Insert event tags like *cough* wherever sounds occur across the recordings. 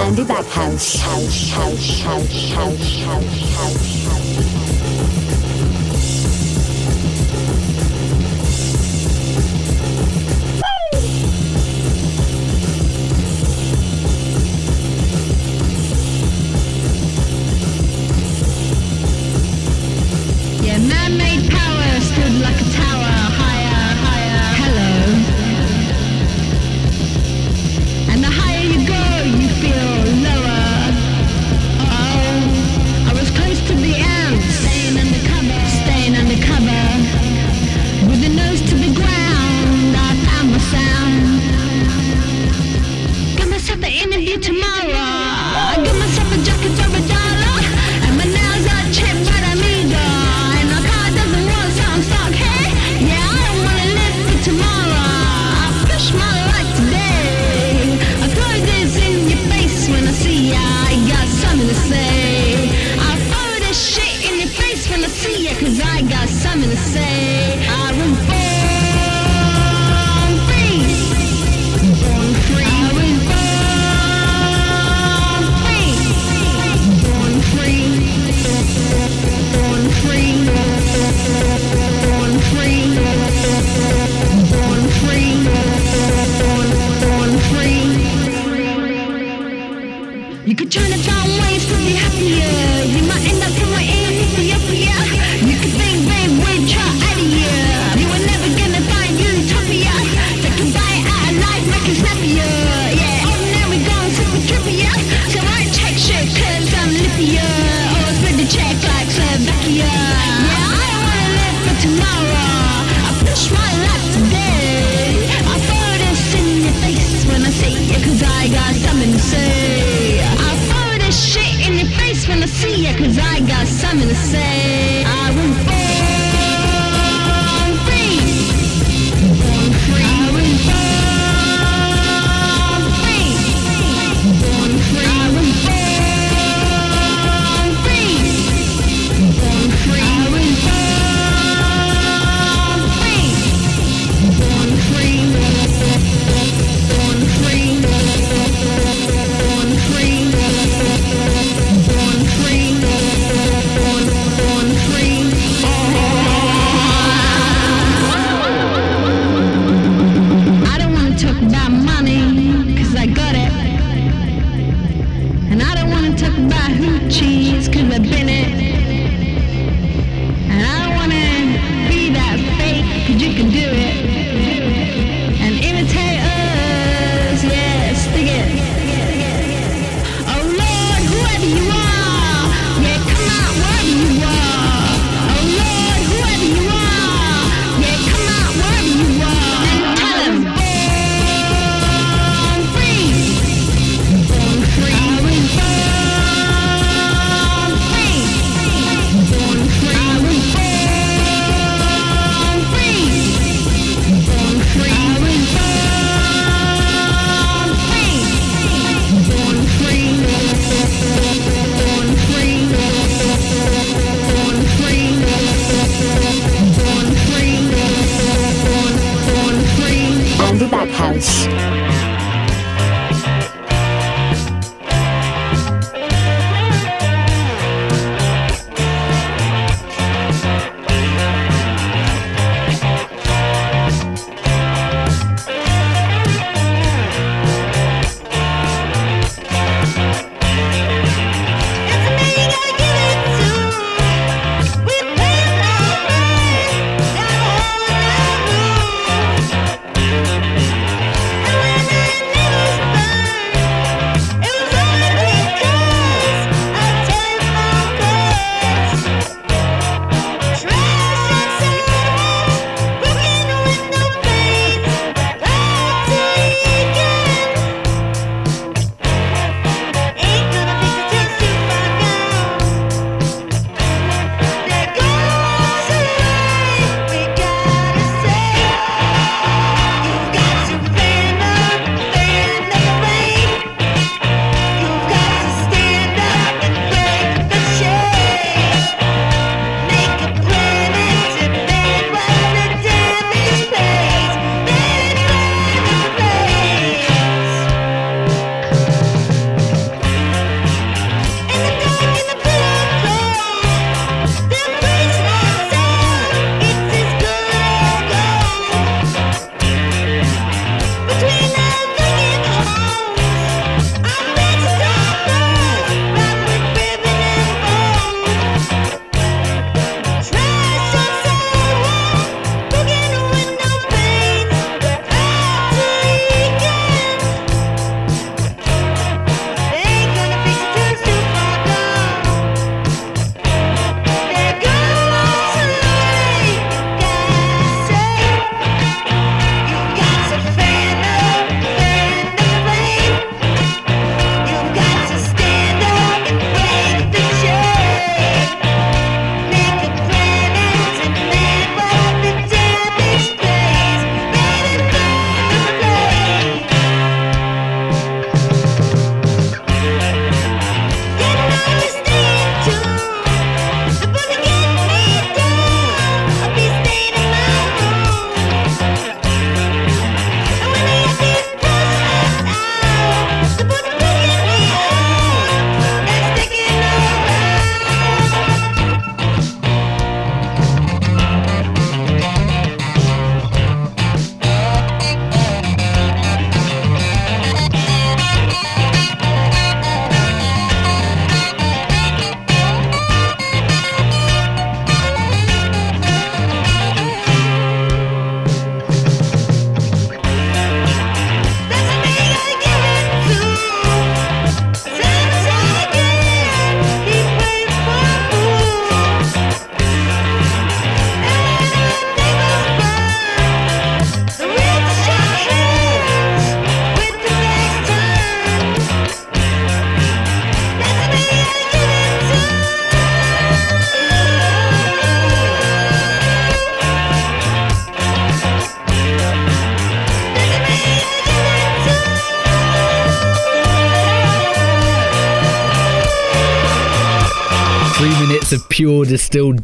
Andy Backhouse. House, house, house, house, house, house, house. In the same.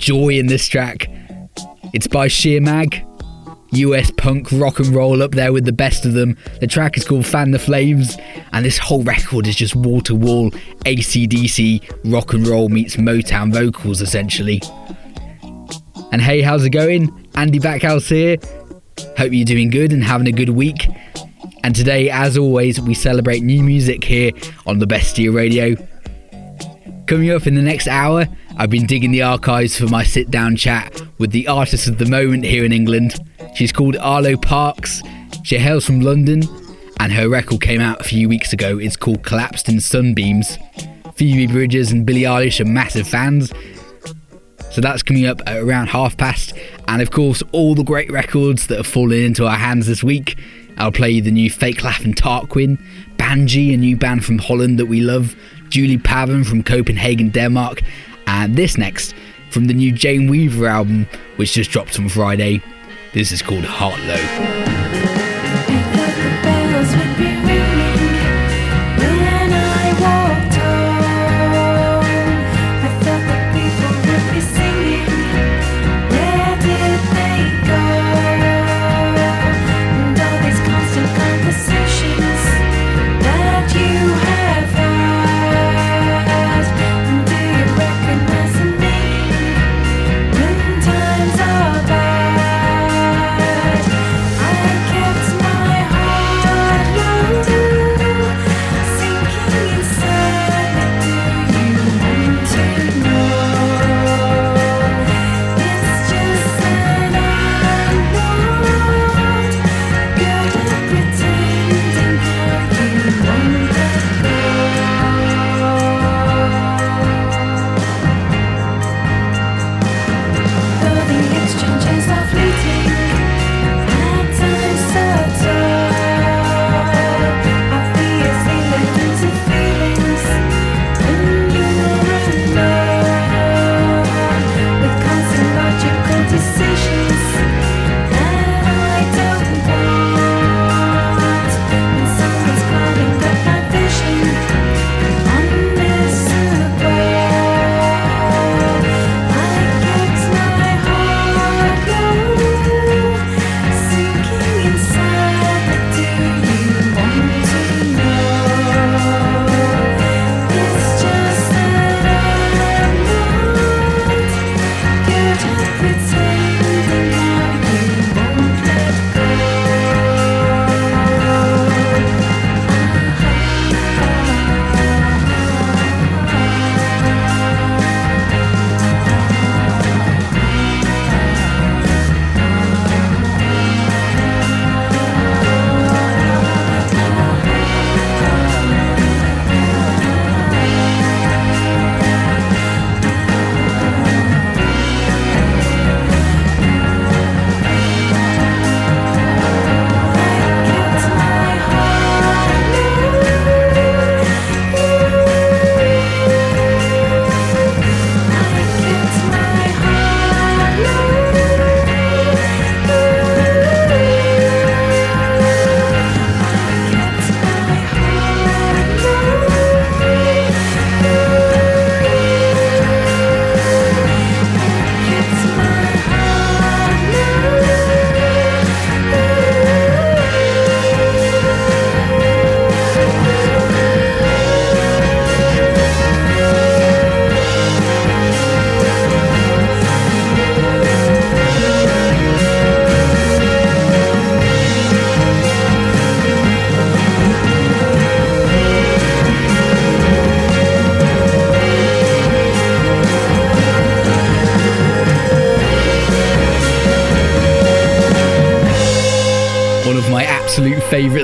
Joy in this track. It's by Sheer Mag, US punk rock and roll up there with the best of them. The track is called Fan the Flames, and this whole record is just wall to wall ACDC rock and roll meets Motown vocals essentially. And hey, how's it going? Andy Backhouse here. Hope you're doing good and having a good week. And today, as always, we celebrate new music here on the Bestia Radio. Coming up in the next hour, I've been digging the archives for my sit down chat with the artist of the moment here in England. She's called Arlo Parks. She hails from London, and her record came out a few weeks ago. It's called Collapsed in Sunbeams. Phoebe Bridgers and Billie Eilish are massive fans, so that's coming up at around half past. And of course, all the great records that have fallen into our hands this week. I'll play you the new Fake Laugh and Tarquin, Banji, a new band from Holland that we love, Julie Pavan from Copenhagen, Denmark, and this next from the new Jane Weaver album, which just dropped on Friday. This is called Heartlow.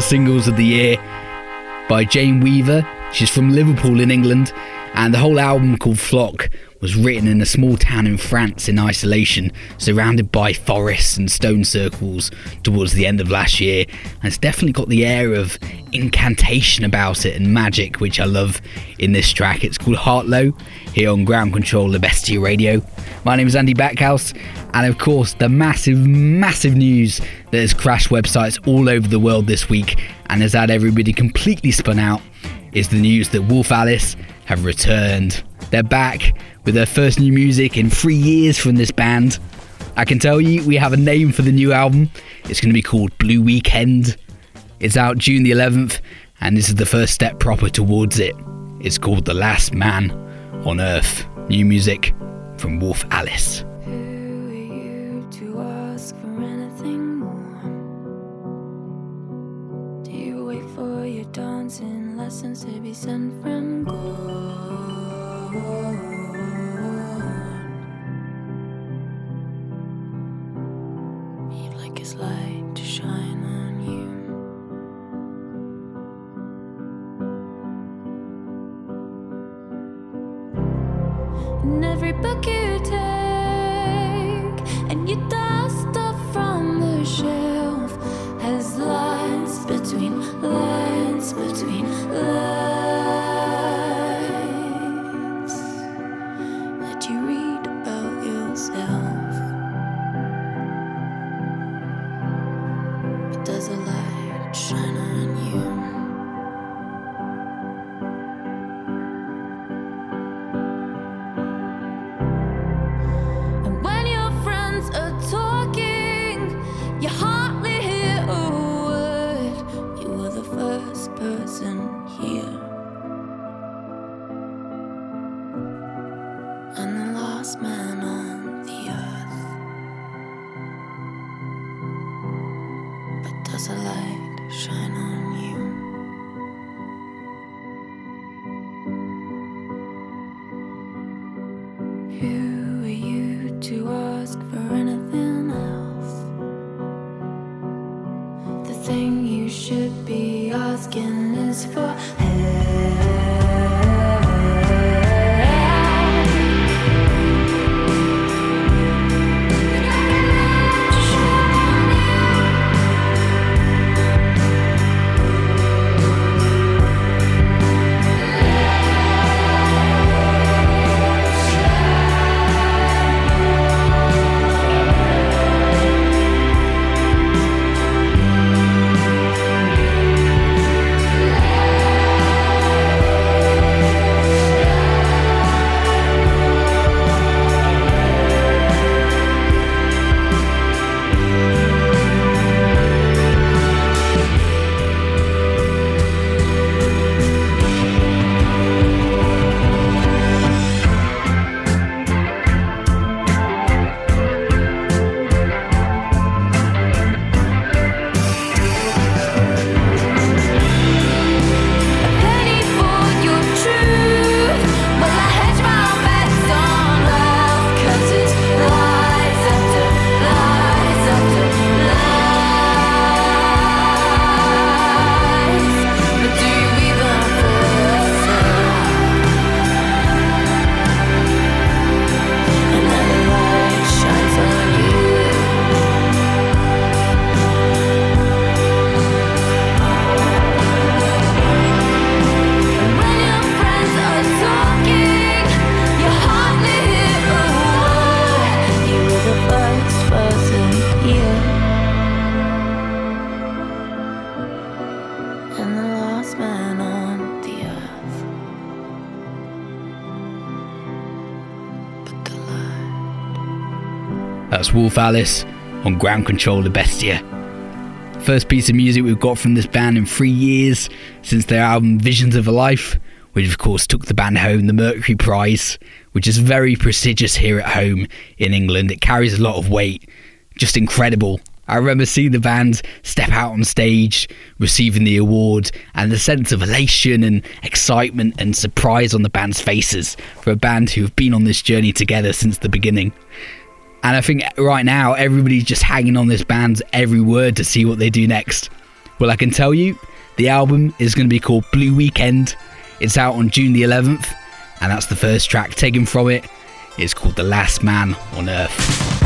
Favourite singles of the year by Jane Weaver. She's from Liverpool in England, and the whole album called Flock was written in a small town in France in isolation, surrounded by forests and stone circles towards the end of last year. And it's definitely got the air of incantation about it and magic, which I love in this track. It's called Heartlow here on Ground Control, the Bestia Radio. My name is Andy Backhouse, and of course, the massive, massive news that has crashed websites all over the world this week and has had everybody completely spun out is the news that Wolf Alice have returned. They're back with their first new music in three years from this band. I can tell you, we have a name for the new album. It's going to be called Blue Weekend. It's out June the 11th, and this is the first step proper towards it. It's called The Last Man on Earth. New music from Wolf Alice. Who are you to ask for anything more? Do you wait for your dancing lessons to be sent from God? Like his light to shine shelf, has lines Alice on Ground Control the Bestia. First piece of music we've got from this band in three years since their album Visions of a Life, which of course took the band home the Mercury Prize, which is very prestigious here at home in England. It carries a lot of weight, just incredible. I remember seeing the band step out on stage, receiving the award, and the sense of elation and excitement and surprise on the band's faces for a band who have been on this journey together since the beginning. And I think right now everybody's just hanging on this band's every word to see what they do next. Well, I can tell you, the album is going to be called Blue Weekend. It's out on June the 11th, and that's the first track taken from it. It's called The Last Man on Earth.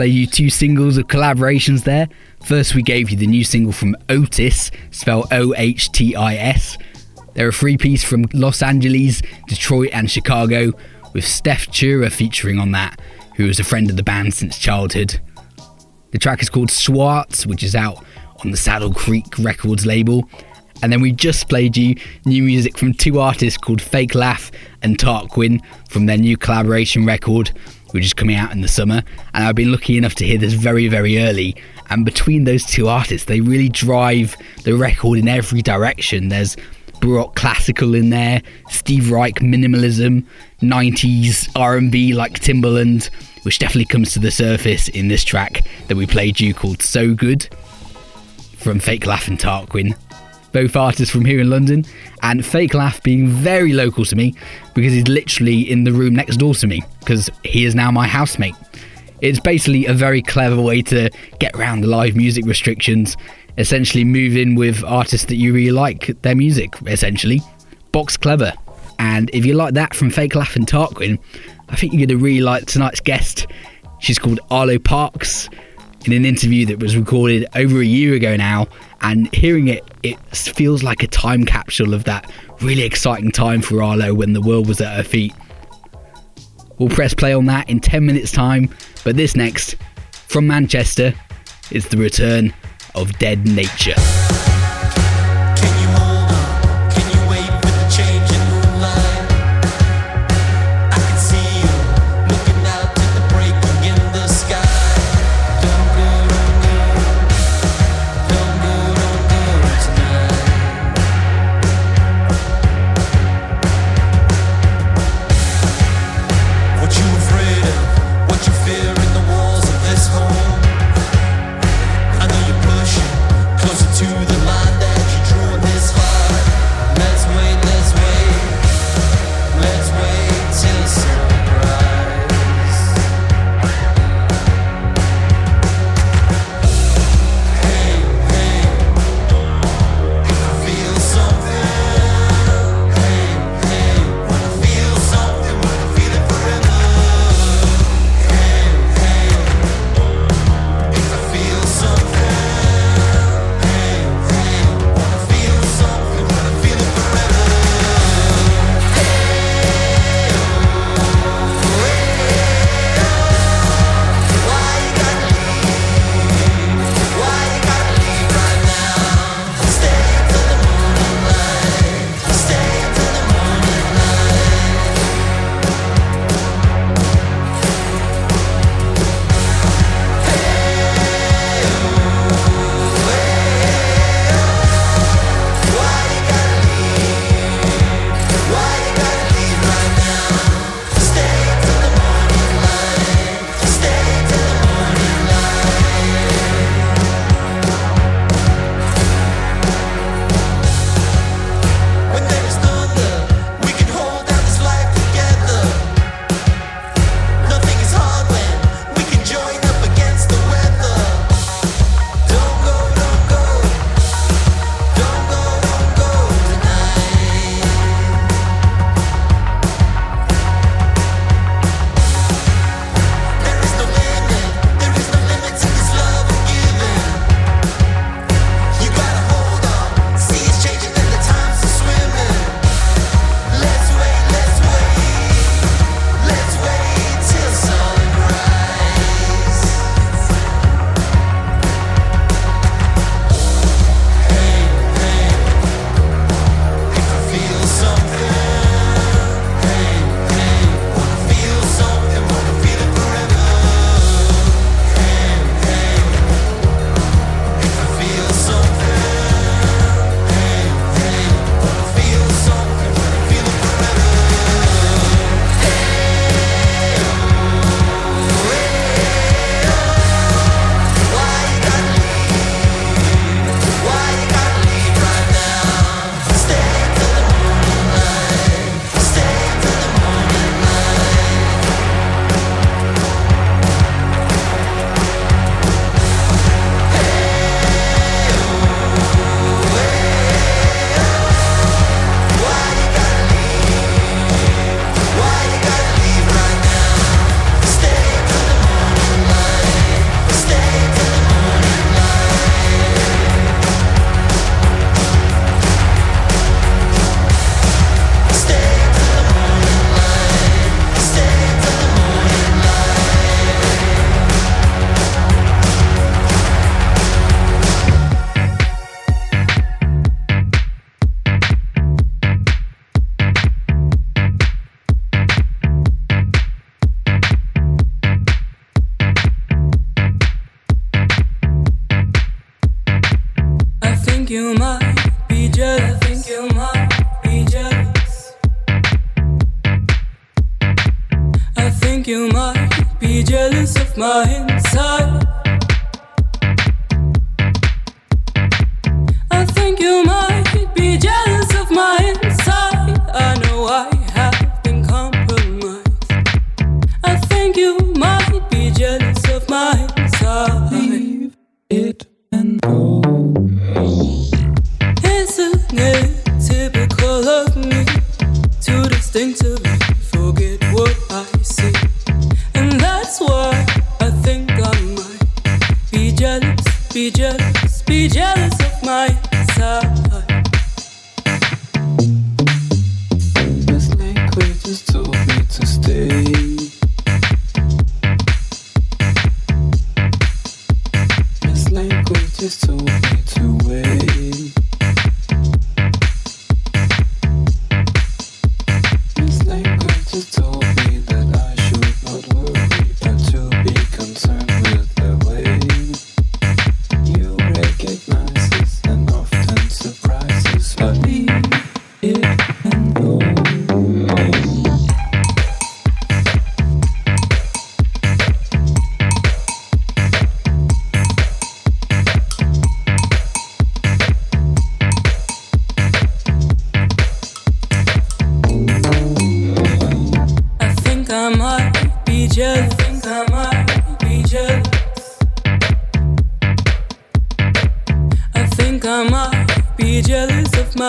Played you two singles of collaborations there. First, we gave you the new single from Ohtis, spelled O H T I S. They're a three piece from Los Angeles, Detroit, and Chicago, with Steph Chura featuring on that, who is a friend of the band since childhood. The track is called Swartz, which is out on the Saddle Creek Records label. And then we just played you new music from two artists called Fake Laugh and Tarquin from their new collaboration record, which is coming out in the summer. And I've been lucky enough to hear this very, very early. And between those two artists, they really drive the record in every direction. There's Baroque classical in there, Steve Reich minimalism, 90s R&B like Timbaland, which definitely comes to the surface in this track that we played you called So Good from Fake Laugh and Tarquin. Both artists from here in London, and Fake Laugh being very local to me because he's literally in the room next door to me because he is now my housemate. It's basically a very clever way to get around the live music restrictions, essentially move in with artists that you really like their music, essentially. Box clever. And if you like that from Fake Laugh and Tarquin, I think you're going to really like tonight's guest. She's called Arlo Parks in an interview that was recorded over a year ago now. And hearing it, it feels like a time capsule of that really exciting time for Arlo when the world was at her feet. We'll press play on that in 10 minutes' time. But this next, from Manchester, is the return of Dead Nature.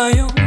Jealous of my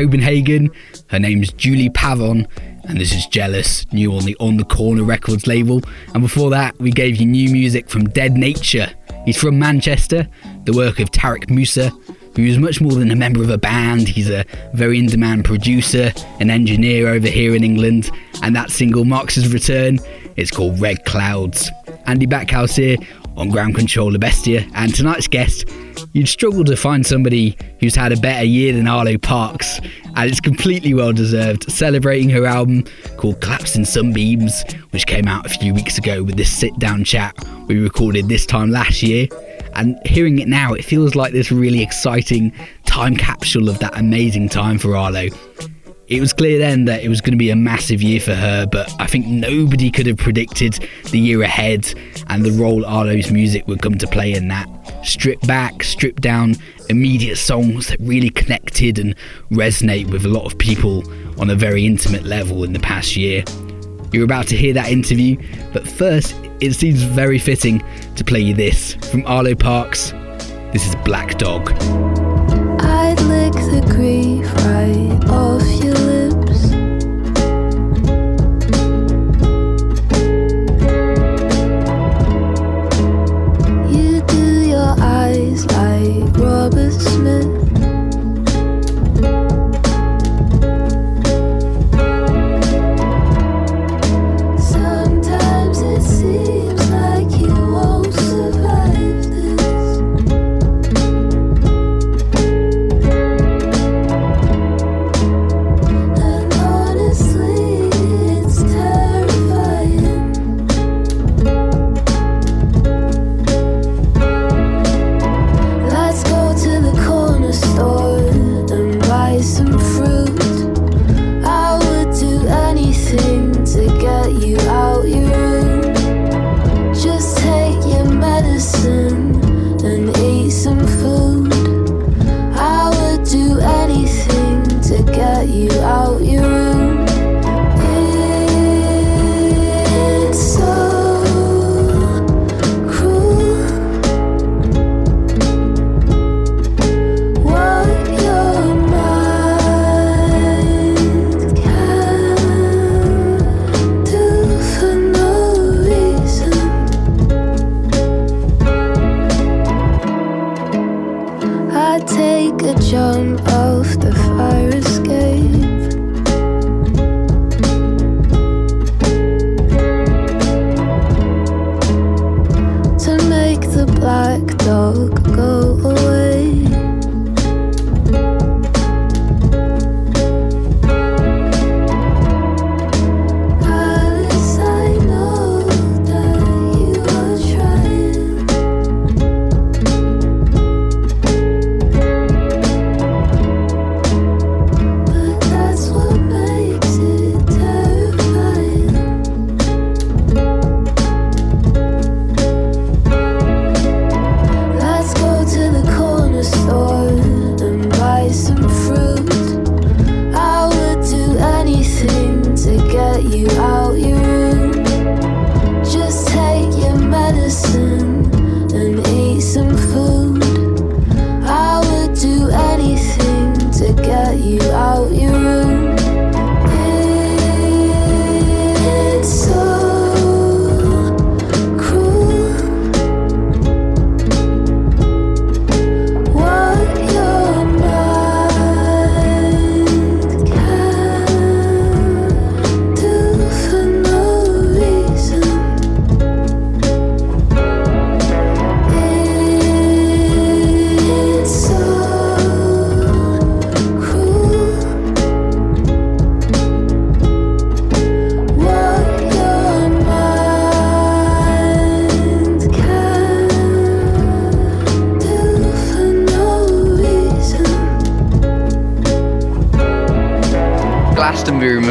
Copenhagen. Her name's Julie Pavon, and this is Jealous, new on the On the Corner Records label. And before that, we gave you new music from Dead Nature. He's from Manchester, the work of Tarek Musa, who is much more than a member of a band. He's a very in demand producer, an engineer over here in England, and that single marks his return. It's called Red Clouds. Andy Backhouse here on Ground Control the Bestia, and tonight's guest, you'd struggle to find somebody who's had a better year than Arlo Parks, and it's completely well deserved. Celebrating her album called Collapsed in Sunbeams, which came out a few weeks ago with this sit down chat we recorded this time last year. And hearing it now, it feels like this really exciting time capsule of that amazing time for Arlo. It was clear then that it was going to be a massive year for her, but I think nobody could have predicted the year ahead and the role Arlo's music would come to play in that. Stripped back, stripped down, immediate songs that really connected and resonate with a lot of people on a very intimate level in the past year. You're about to hear that interview, but first, it seems very fitting to play you this from Arlo Parks. This is Black Dog. Like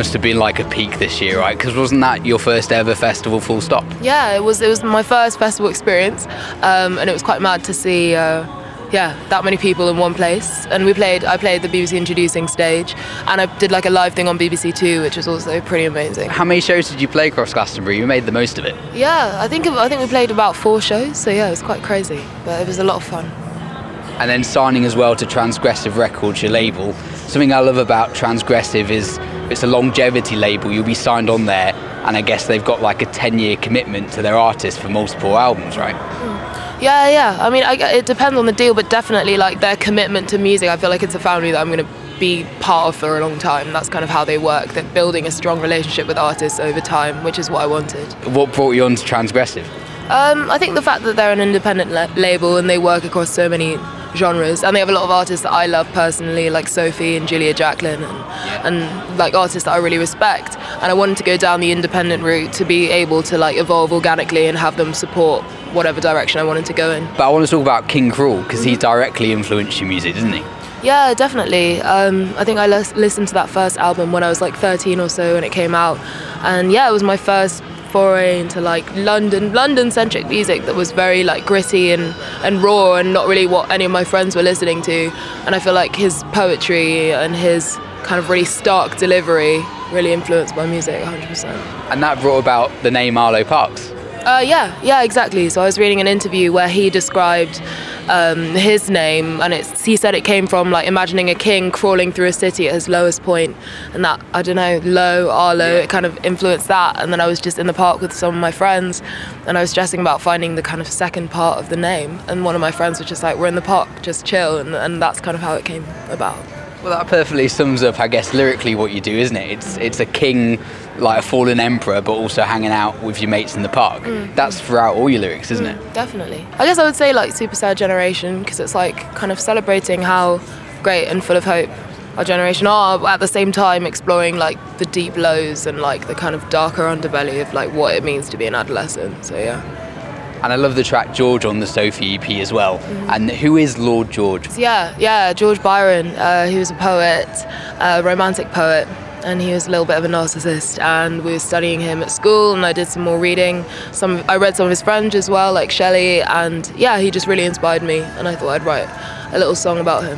must have been like a peak this year, right? Because wasn't that your first ever festival? Full stop. Yeah, it was it was my first festival experience, um, and it was quite mad to see. Uh, yeah, that many people in one place, and we played. I played the BBC introducing stage, and I did like a live thing on BBC Two, which was also pretty amazing. How many shows did you play across Glastonbury? You made the most of it. Yeah, I think I think we played about four shows, so yeah, it was quite crazy, but it was a lot of fun. and then signing as well to Transgressive Records, your label. Something I love about Transgressive is it's a longevity label. You'll be signed on there, and I guess they've got like a 10 year commitment to their artists for multiple albums, right? Yeah, yeah. I mean, I, it depends on the deal, but definitely like their commitment to music. I feel like it's a family that I'm going to be part of for a long time. That's kind of how they work. They're building a strong relationship with artists over time, which is what I wanted. What brought you on to Transgressive? Um, I think the fact that they're an independent la- label and they work across so many genres, and they have a lot of artists that I love personally, like Sophie and Julia Jacklin, and, and like artists that I really respect. And I wanted to go down the independent route to be able to like evolve organically and have them support whatever direction I wanted to go in. But I want to talk about King Krule because he directly influenced your music, doesn't he? Yeah, definitely. Um, I think I listened to that first album when I was like 13 or so when it came out, and yeah, it was my first foray into like London, London-centric music that was very like gritty and and raw and not really what any of my friends were listening to. And I feel like his poetry and his kind of really stark delivery really influenced my music 100%. And that brought about the name Arlo Parks. Uh, yeah, yeah, exactly. So I was reading an interview where he described um, his name, and it's, he said it came from like imagining a king crawling through a city at his lowest point, and that I don't know, low, Arlo, it kind of influenced that. And then I was just in the park with some of my friends, and I was stressing about finding the kind of second part of the name, and one of my friends was just like, "We're in the park, just chill," and, and that's kind of how it came about. Well, that perfectly sums up, I guess, lyrically what you do, isn't it? It's it's a king, like a fallen emperor, but also hanging out with your mates in the park. Mm. That's throughout all your lyrics, isn't it? Mm, definitely. I guess I would say like Super Sad Generation because it's like kind of celebrating how great and full of hope our generation are, but at the same time exploring like the deep lows and like the kind of darker underbelly of like what it means to be an adolescent. So yeah. And I love the track George on the Sophie EP as well. And who is Lord George? Yeah, yeah, George Byron. Uh, he was a poet, a romantic poet, and he was a little bit of a narcissist. And we were studying him at school, and I did some more reading. Some I read some of his French as well, like Shelley, and yeah, he just really inspired me. And I thought I'd write a little song about him.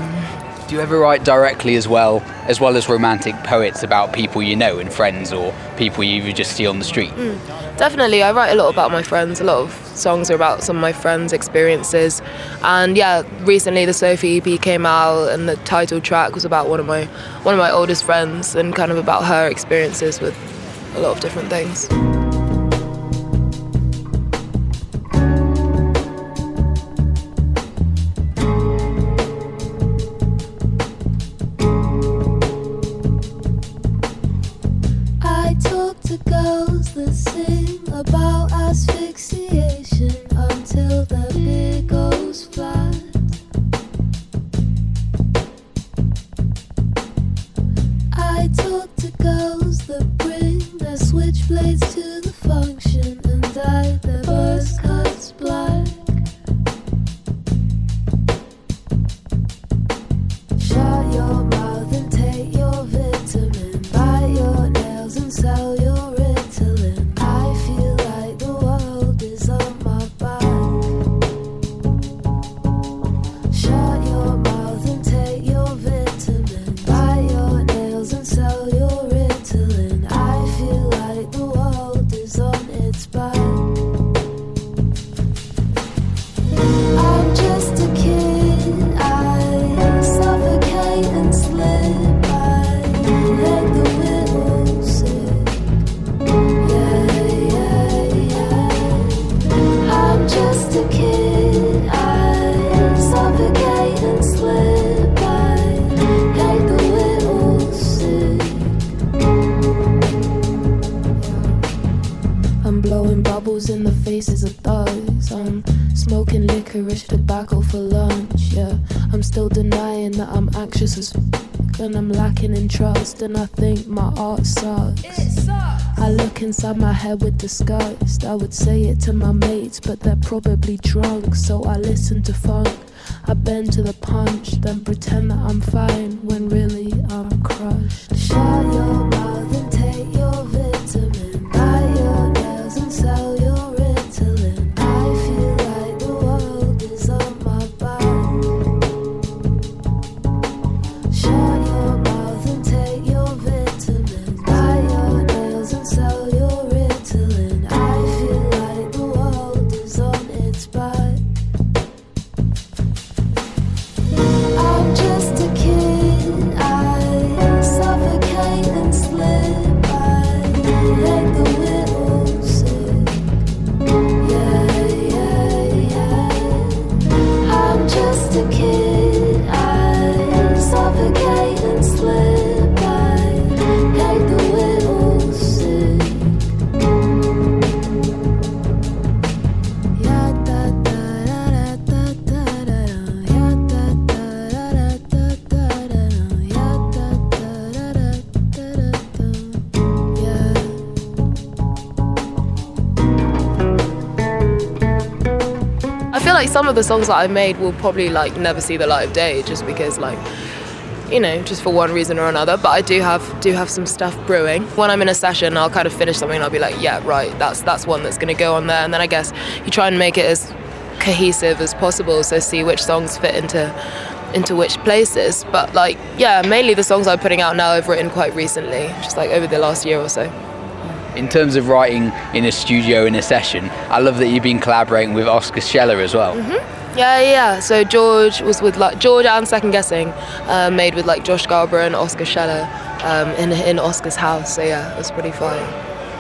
Do you ever write directly as well, as well as romantic poets about people you know and friends or people you just see on the street? Definitely, I write a lot about my friends. A lot of songs are about some of my friends' experiences. And yeah, recently the Sophie EP came out, and the title track was about one of my one of my oldest friends, and kind of about her experiences with a lot of different things. Trust. And I think my art sucks. I look inside my head with disgust. I would say it to my mates, but they're probably drunk. So I listen to funk. I bend to the punch, of the songs that I made will probably like never see the light of day just because like you know, just for one reason or another. But I do have do have some stuff brewing. When I'm in a session, I'll kind of finish something and I'll be like, yeah, right, that's that's one that's gonna go on there. And then I guess you try and make it as cohesive as possible, so see which songs fit into into which places. But like, yeah, mainly the songs I'm putting out now I've written quite recently, just like over the last year or so. In terms of writing in a studio in a session, I love that you've been collaborating with Oscar Scheller as well. Yeah, yeah. So George was with like George and Second Guessing, uh, made with like Josh Garber and Oscar Scheller um, in in Oscar's house. So yeah, it was pretty fun.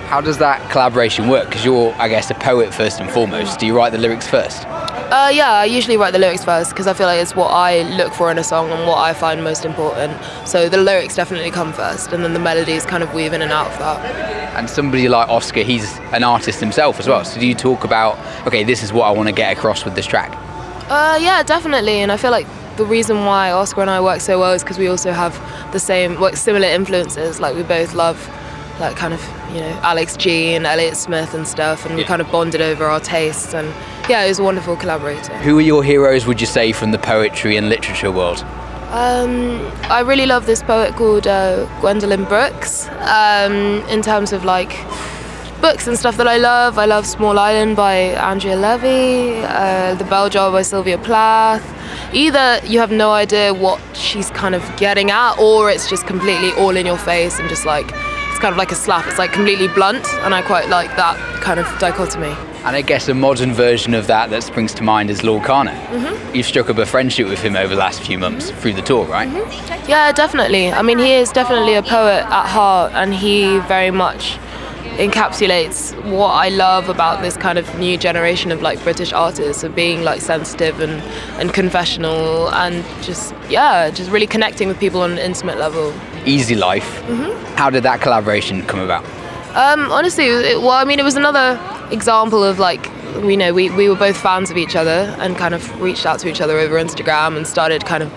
How does that collaboration work? Because you're, I guess, a poet first and foremost. Do you write the lyrics first? Uh, yeah, I usually write the lyrics first because I feel like it's what I look for in a song and what I find most important. So the lyrics definitely come first, and then the melodies kind of weave in and out of that. And somebody like Oscar, he's an artist himself as well. So do you talk about, okay, this is what I want to get across with this track? Uh, yeah, definitely. And I feel like the reason why Oscar and I work so well is because we also have the same, like, similar influences. Like we both love, like, kind of, you know, Alex G and Elliott Smith and stuff, and we kind of bonded over our tastes. And yeah, it was a wonderful collaborator. Who are your heroes, would you say, from the poetry and literature world? Um, I really love this poet called uh, Gwendolyn Brooks. Um, in terms of like books and stuff that I love, I love Small Island by Andrea Levy, uh, The Bell Jar by Sylvia Plath. Either you have no idea what she's kind of getting at, or it's just completely all in your face and just like it's kind of like a slap. It's like completely blunt, and I quite like that kind of dichotomy. And I guess a modern version of that that springs to mind is Loyle Carner. Mm-hmm. You've struck up a friendship with him over the last few months mm-hmm. through the tour, right? Mm-hmm. Yeah, definitely. I mean, he is definitely a poet at heart, and he very much encapsulates what I love about this kind of new generation of like British artists of being like sensitive and, and confessional and just yeah, just really connecting with people on an intimate level. Easy Life. How did that collaboration come about? Um, honestly, it, well, I mean, it was another example of like we know we, we were both fans of each other and kind of reached out to each other over Instagram and started kind of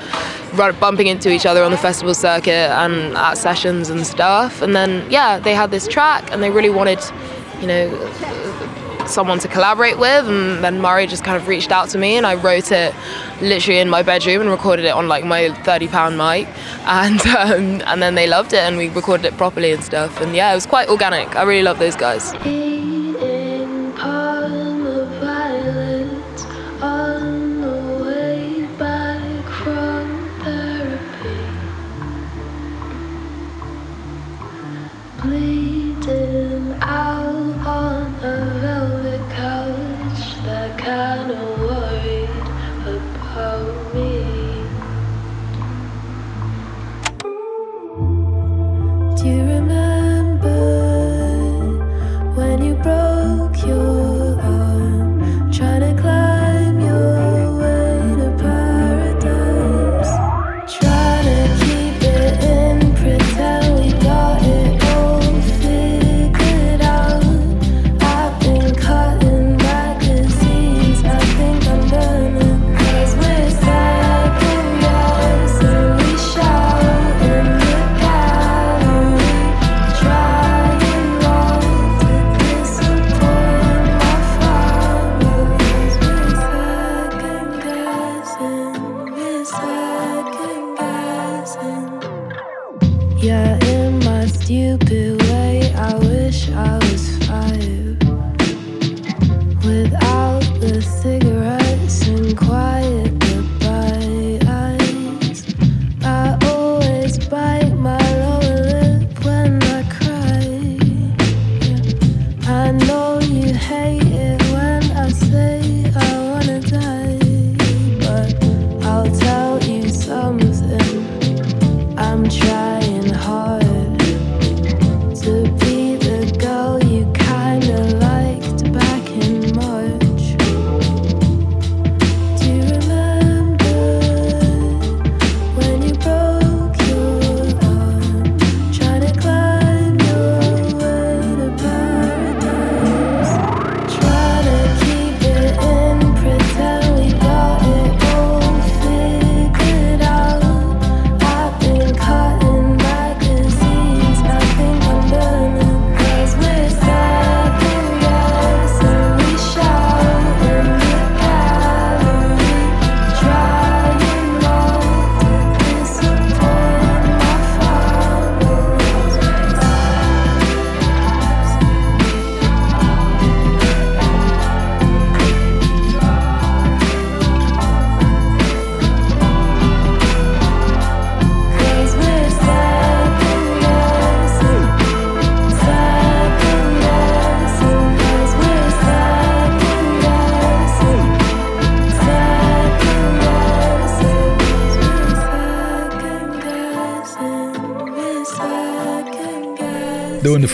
bumping into each other on the festival circuit and at sessions and stuff. And then yeah, they had this track and they really wanted, you know, someone to collaborate with and then Murray just kind of reached out to me and I wrote it literally in my bedroom and recorded it on like my 30 pound mic *laughs* and um, and then they loved it and we recorded it properly and stuff and yeah it was quite organic. I really love those guys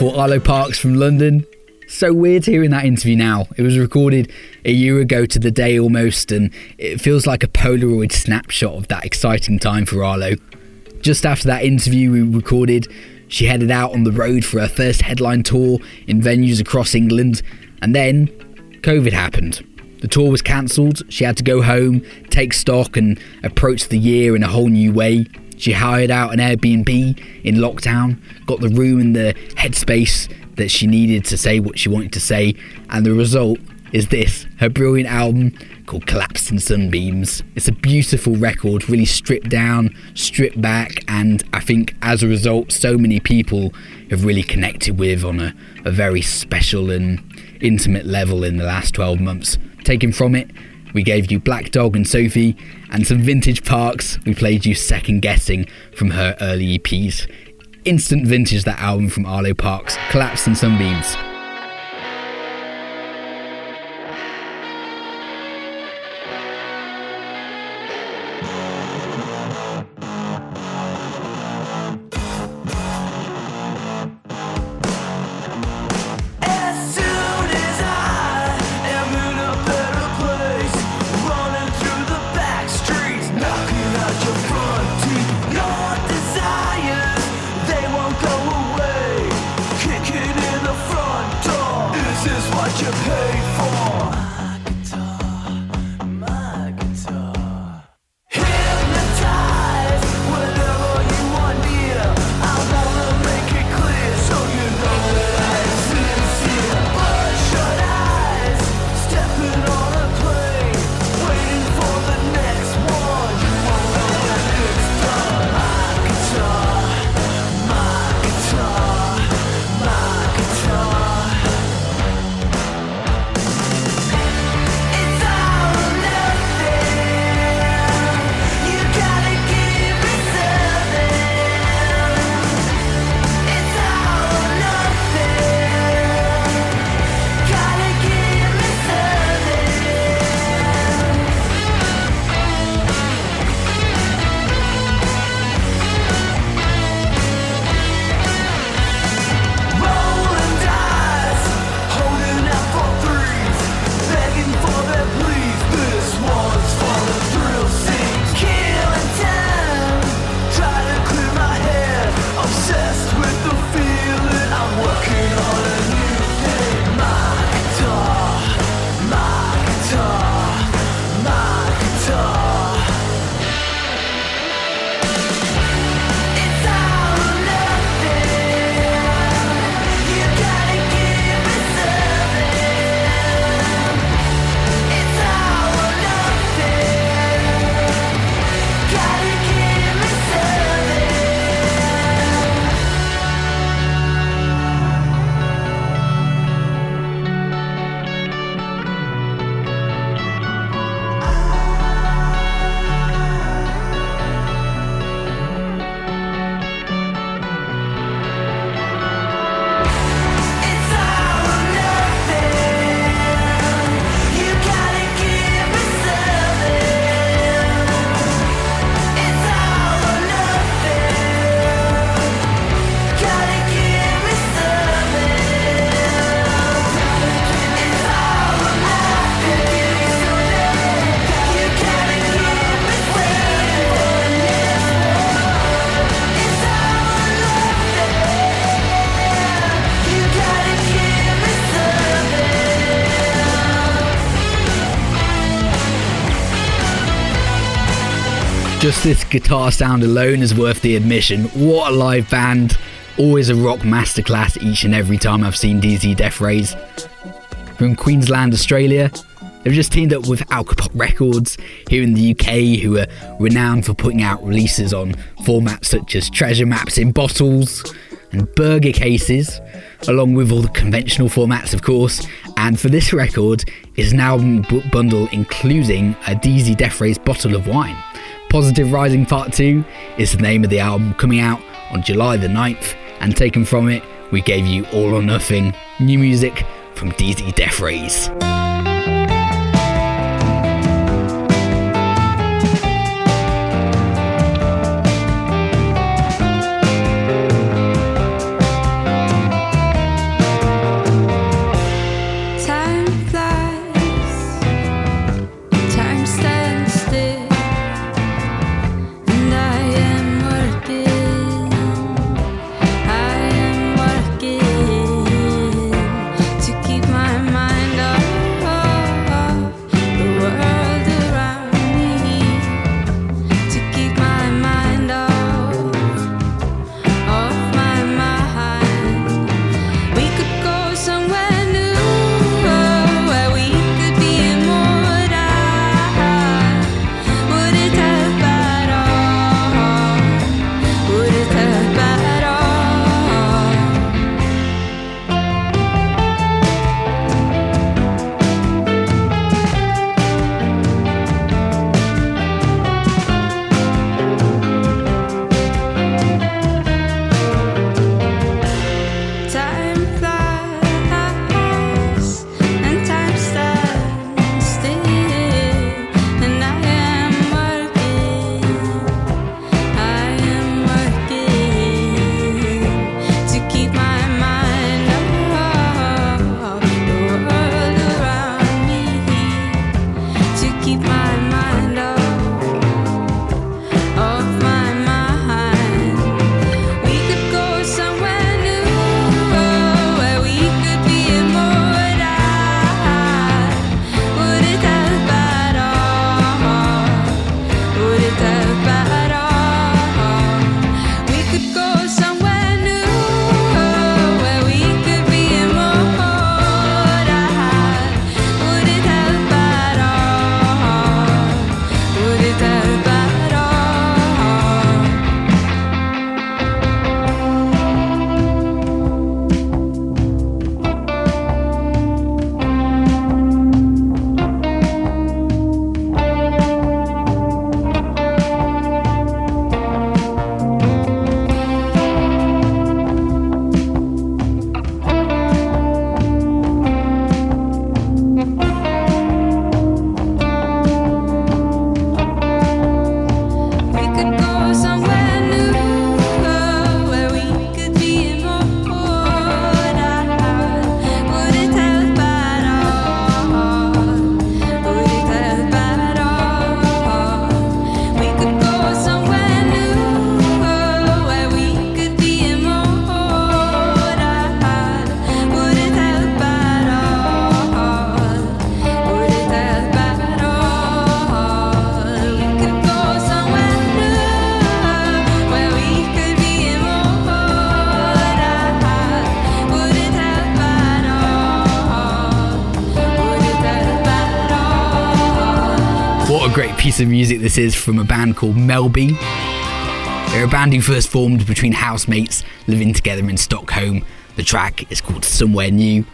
wonderful Arlo Parks from London. So weird hearing that interview now. It was recorded a year ago to the day almost, and it feels like a Polaroid snapshot of that exciting time for Arlo. Just after that interview we recorded, she headed out on the road for her first headline tour in venues across England, and then COVID happened. The tour was cancelled, she had to go home, take stock, and approach the year in a whole new way. She hired out an Airbnb in lockdown, got the room and the headspace that she needed to say what she wanted to say, and the result is this her brilliant album called Collapsed in Sunbeams. It's a beautiful record, really stripped down, stripped back, and I think as a result, so many people have really connected with on a, a very special and intimate level in the last 12 months. Taken from it, we gave you Black Dog and Sophie, and some vintage parks. We played you Second Guessing from her early EPs. Instant vintage, that album from Arlo Parks, Collapsed in Sunbeams. Just this guitar sound alone is worth the admission. What a live band! Always a rock masterclass each and every time I've seen DZ Deathrays. From Queensland, Australia, they've just teamed up with Alcopop Records here in the UK, who are renowned for putting out releases on formats such as treasure maps in bottles and burger cases, along with all the conventional formats, of course. And for this record, is an album bundle including a DZ Deathrays bottle of wine. Positive Rising Part 2 is the name of the album coming out on July the 9th, and taken from it, we gave you All or Nothing, new music from DZ Deathrays. Of music this is from a band called Melby. They're a band who first formed between housemates living together in Stockholm. The track is called Somewhere New.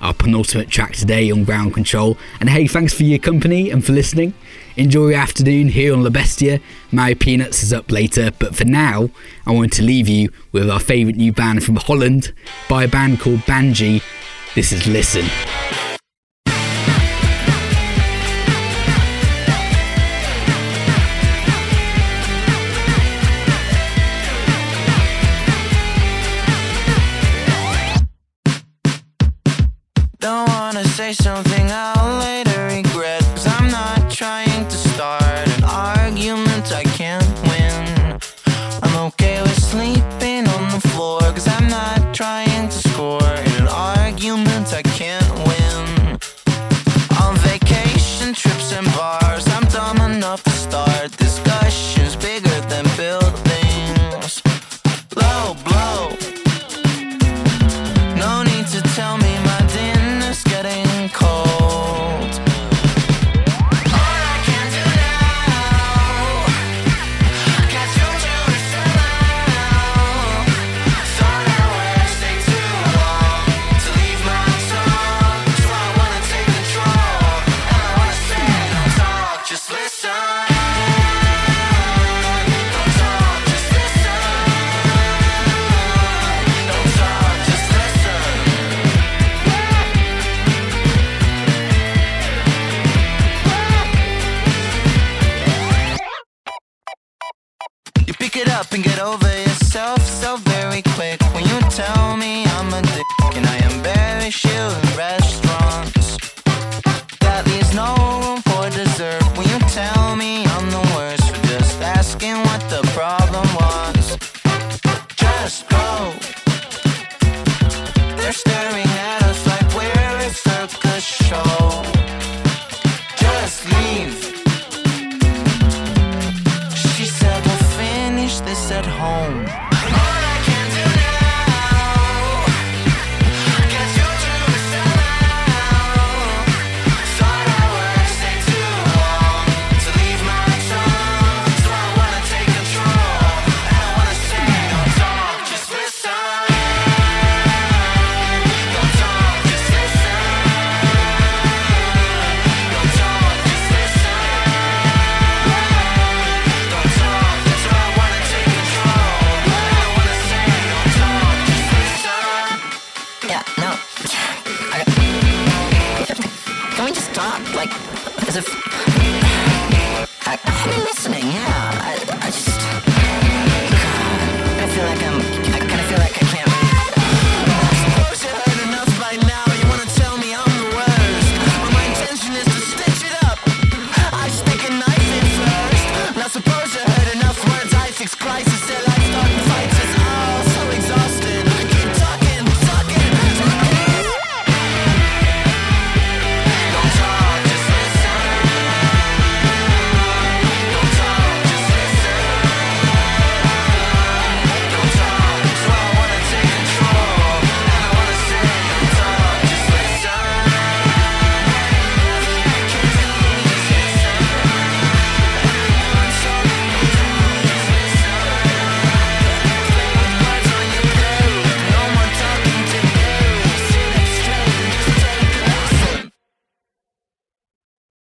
Our penultimate track today on Ground Control. And hey, thanks for your company and for listening. Enjoy your afternoon here on La Bestia. Mario Peanuts is up later, but for now, I want to leave you with our favourite new band from Holland by a band called Banji. This is Listen.